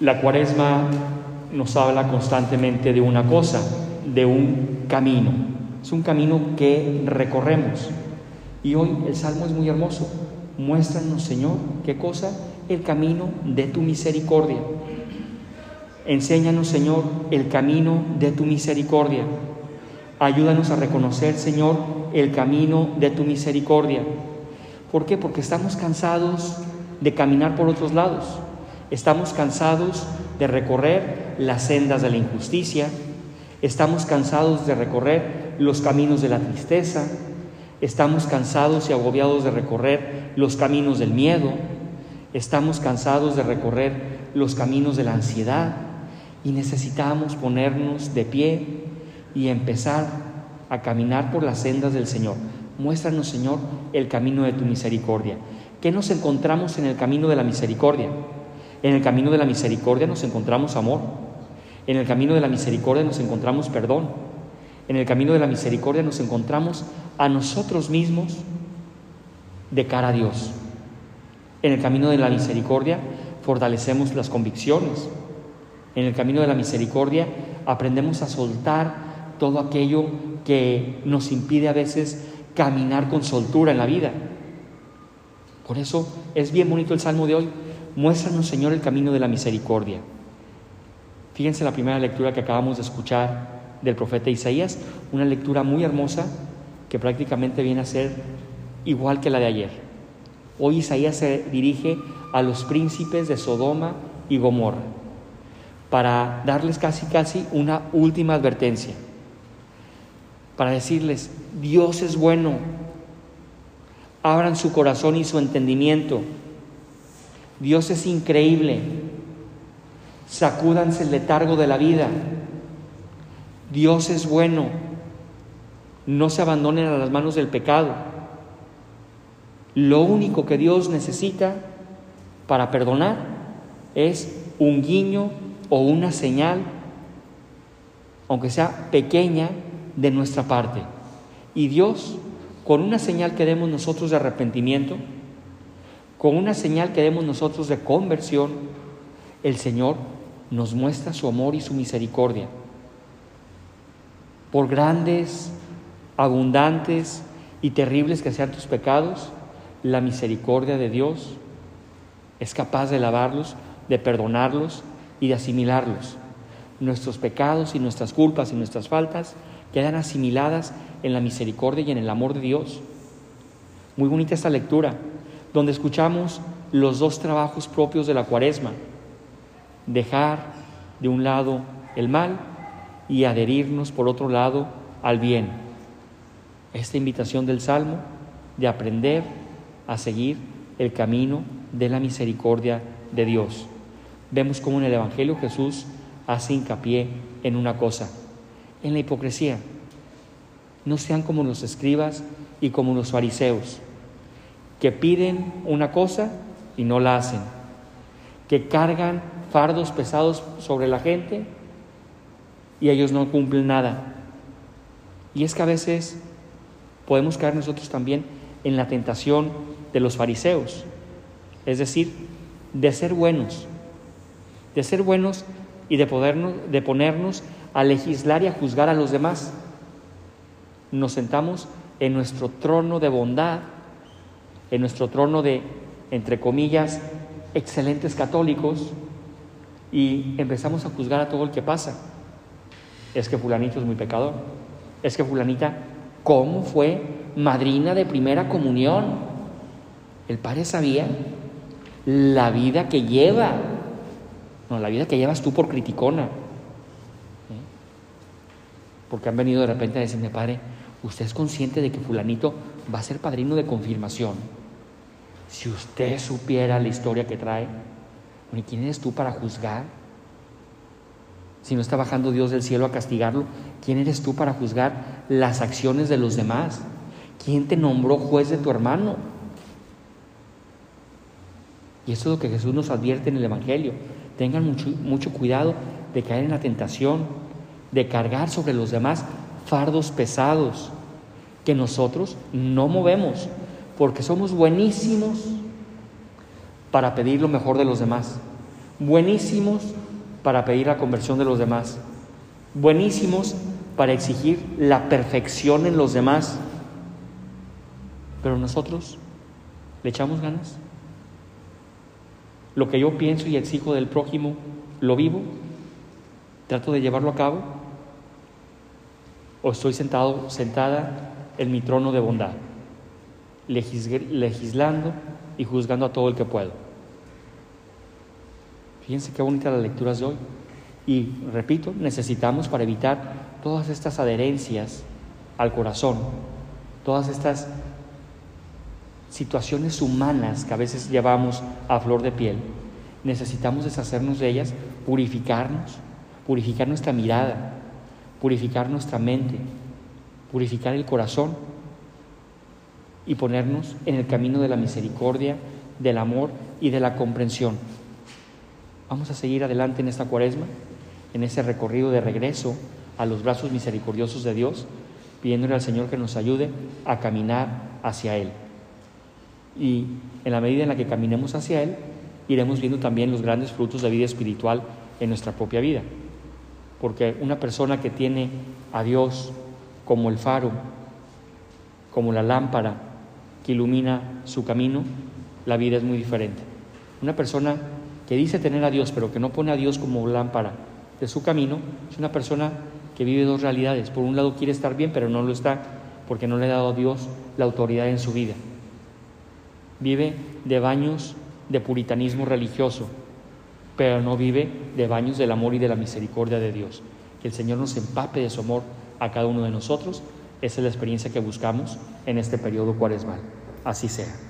La cuaresma nos habla constantemente de una cosa, de un camino. Es un camino que recorremos. Y hoy el salmo es muy hermoso. Muéstranos, Señor, qué cosa, el camino de tu misericordia. Enséñanos, Señor, el camino de tu misericordia. Ayúdanos a reconocer, Señor, el camino de tu misericordia. ¿Por qué? Porque estamos cansados de caminar por otros lados. Estamos cansados de recorrer las sendas de la injusticia. Estamos cansados de recorrer los caminos de la tristeza. Estamos cansados y agobiados de recorrer los caminos del miedo. Estamos cansados de recorrer los caminos de la ansiedad. Y necesitamos ponernos de pie y empezar a caminar por las sendas del Señor. Muéstranos, Señor, el camino de tu misericordia. ¿Qué nos encontramos en el camino de la misericordia? En el camino de la misericordia nos encontramos amor. En el camino de la misericordia nos encontramos perdón. En el camino de la misericordia nos encontramos a nosotros mismos de cara a Dios. En el camino de la misericordia fortalecemos las convicciones. En el camino de la misericordia aprendemos a soltar todo aquello que nos impide a veces caminar con soltura en la vida. Por eso es bien bonito el salmo de hoy. Muéstranos, Señor, el camino de la misericordia. Fíjense la primera lectura que acabamos de escuchar del profeta Isaías, una lectura muy hermosa que prácticamente viene a ser igual que la de ayer. Hoy Isaías se dirige a los príncipes de Sodoma y Gomorra para darles casi casi una última advertencia, para decirles, Dios es bueno, abran su corazón y su entendimiento, Dios es increíble, sacúdanse el letargo de la vida, Dios es bueno, no se abandonen a las manos del pecado. Lo único que Dios necesita para perdonar es un guiño o una señal, aunque sea pequeña, de nuestra parte. Y Dios, con una señal que demos nosotros de arrepentimiento, con una señal que demos nosotros de conversión, el Señor nos muestra su amor y su misericordia. Por grandes, abundantes y terribles que sean tus pecados, la misericordia de Dios es capaz de lavarlos, de perdonarlos y de asimilarlos. Nuestros pecados y nuestras culpas y nuestras faltas quedan asimiladas en la misericordia y en el amor de Dios. Muy bonita esta lectura, donde escuchamos los dos trabajos propios de la cuaresma. Dejar de un lado el mal y adherirnos por otro lado al bien. Esta invitación del Salmo de aprender a seguir el camino de la misericordia de Dios vemos como en el Evangelio Jesús hace hincapié en una cosa, en la hipocresía. No sean como los escribas y como los fariseos, que piden una cosa y no la hacen, que cargan fardos pesados sobre la gente y ellos no cumplen nada. Y es que a veces podemos caer nosotros también en la tentación de los fariseos, es decir, de ser buenos, de ser buenos y de, podernos, de ponernos a legislar y a juzgar a los demás. Nos sentamos en nuestro trono de bondad, en nuestro trono de, entre comillas, excelentes católicos y empezamos a juzgar a todo el que pasa. Es que fulanito es muy pecador. Es que fulanita, ¿cómo fue madrina de primera comunión? El padre sabía la vida que lleva no, la vida que llevas tú por criticona. ¿eh? Porque han venido de repente a decirme, padre, usted es consciente de que fulanito va a ser padrino de confirmación. Si usted supiera la historia que trae, bueno, ¿quién eres tú para juzgar? Si no está bajando Dios del cielo a castigarlo, ¿quién eres tú para juzgar las acciones de los demás? ¿Quién te nombró juez de tu hermano? Y eso es lo que Jesús nos advierte en el Evangelio. Tengan mucho, mucho cuidado de caer en la tentación, de cargar sobre los demás fardos pesados que nosotros no movemos, porque somos buenísimos para pedir lo mejor de los demás. buenísimos para pedir la conversión de los demás, buenísimos para exigir la perfección en los demás, pero nosotros le echamos ganas. Lo que yo pienso y exijo del prójimo, ¿lo vivo? ¿Trato de llevarlo a cabo? ¿O estoy sentado, sentada en mi trono de bondad, legislando y juzgando a todo el que puedo? Fíjense qué bonita las lecturas de hoy. Y repito, necesitamos para evitar todas estas adherencias al corazón, todas estas situaciones humanas que a veces llevamos a flor de piel, necesitamos deshacernos de ellas, purificarnos, purificar nuestra mirada, purificar nuestra mente, purificar el corazón y ponernos en el camino de la misericordia, del amor y de la comprensión. Vamos a seguir adelante en esta cuaresma, en ese recorrido de regreso a los brazos misericordiosos de Dios, pidiéndole al Señor que nos ayude a caminar hacia Él. Y en la medida en la que caminemos hacia Él, iremos viendo también los grandes frutos de vida espiritual en nuestra propia vida. Porque una persona que tiene a Dios como el faro, como la lámpara que ilumina su camino, la vida es muy diferente. Una persona que dice tener a Dios, pero que no pone a Dios como lámpara de su camino, es una persona que vive dos realidades. Por un lado quiere estar bien, pero no lo está porque no le ha dado a Dios la autoridad en su vida. Vive de baños de puritanismo religioso, pero no vive de baños del amor y de la misericordia de Dios. Que el Señor nos empape de su amor a cada uno de nosotros. Esa es la experiencia que buscamos en este periodo cuaresmal. Así sea.